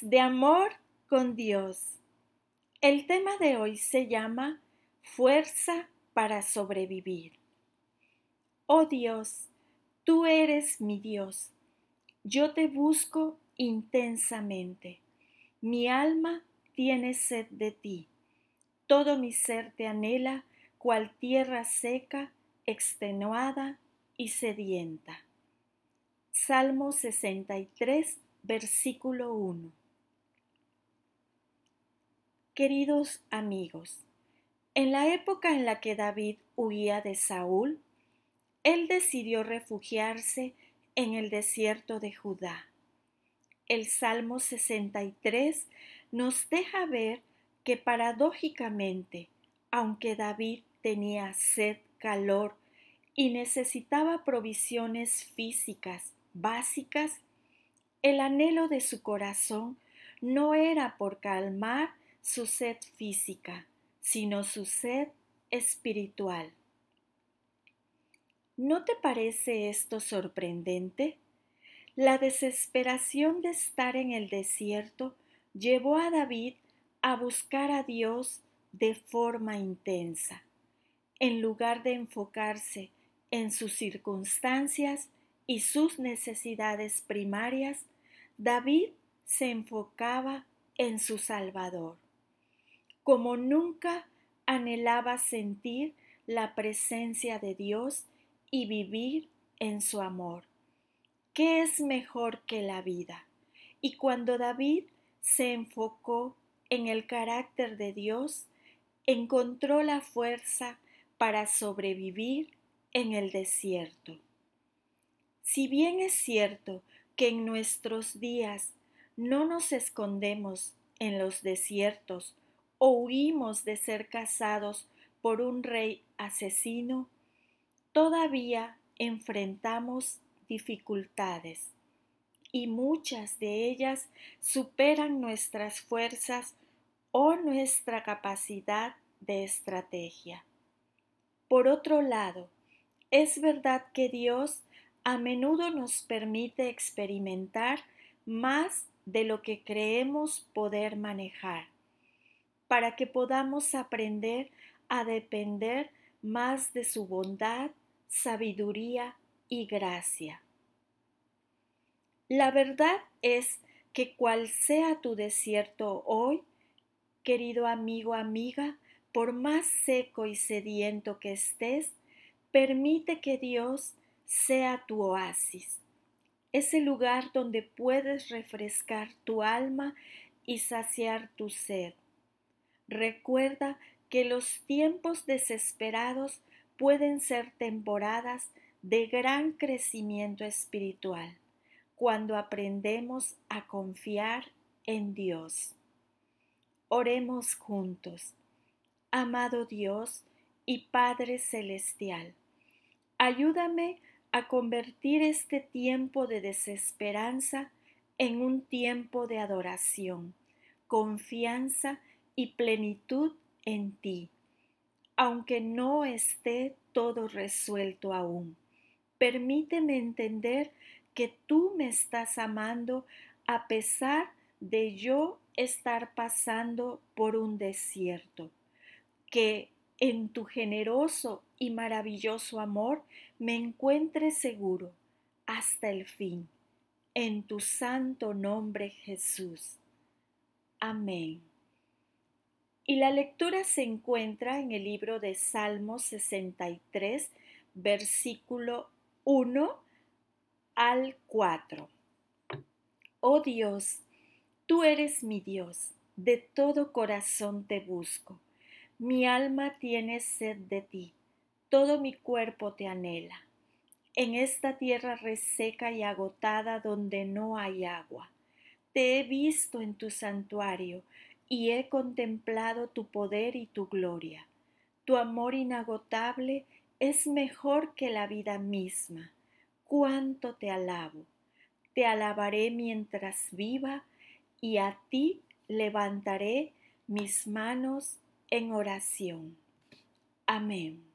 De amor con Dios. El tema de hoy se llama Fuerza para sobrevivir. Oh Dios, tú eres mi Dios. Yo te busco intensamente. Mi alma tiene sed de ti. Todo mi ser te anhela cual tierra seca, extenuada y sedienta. Salmo 63, versículo 1. Queridos amigos, en la época en la que David huía de Saúl, él decidió refugiarse en el desierto de Judá. El Salmo 63 nos deja ver que paradójicamente, aunque David tenía sed, calor y necesitaba provisiones físicas básicas, el anhelo de su corazón no era por calmar su sed física, sino su sed espiritual. ¿No te parece esto sorprendente? La desesperación de estar en el desierto llevó a David a buscar a Dios de forma intensa. En lugar de enfocarse en sus circunstancias y sus necesidades primarias, David se enfocaba en su Salvador. Como nunca anhelaba sentir la presencia de Dios y vivir en su amor. ¿Qué es mejor que la vida? Y cuando David se enfocó en el carácter de Dios, encontró la fuerza para sobrevivir en el desierto. Si bien es cierto que en nuestros días no nos escondemos en los desiertos o huimos de ser cazados por un rey asesino, todavía enfrentamos dificultades y muchas de ellas superan nuestras fuerzas o nuestra capacidad de estrategia. Por otro lado, es verdad que Dios a menudo nos permite experimentar más de lo que creemos poder manejar, para que podamos aprender a depender más de su bondad, sabiduría y gracia. La verdad es que cual sea tu desierto hoy, querido amigo, amiga, por más seco y sediento que estés, permite que Dios sea tu oasis, ese lugar donde puedes refrescar tu alma y saciar tu sed. Recuerda que los tiempos desesperados pueden ser temporadas de gran crecimiento espiritual cuando aprendemos a confiar en Dios. Oremos juntos. Amado Dios y Padre Celestial, ayúdame a convertir este tiempo de desesperanza en un tiempo de adoración, confianza y plenitud en ti, aunque no esté todo resuelto aún. Permíteme entender que tú me estás amando a pesar de yo estar pasando por un desierto, que en tu generoso y maravilloso amor me encuentre seguro hasta el fin. En tu santo nombre Jesús. Amén. Y la lectura se encuentra en el libro de Salmos 63, versículo 1 al 4. Oh Dios, tú eres mi Dios, de todo corazón te busco mi alma tiene sed de ti, todo mi cuerpo te anhela. En esta tierra reseca y agotada donde no hay agua, te he visto en tu santuario y he contemplado tu poder y tu gloria. Tu amor inagotable es mejor que la vida misma. Cuánto te alabo. Te alabaré mientras viva y a ti levantaré mis manos en oración. Amén.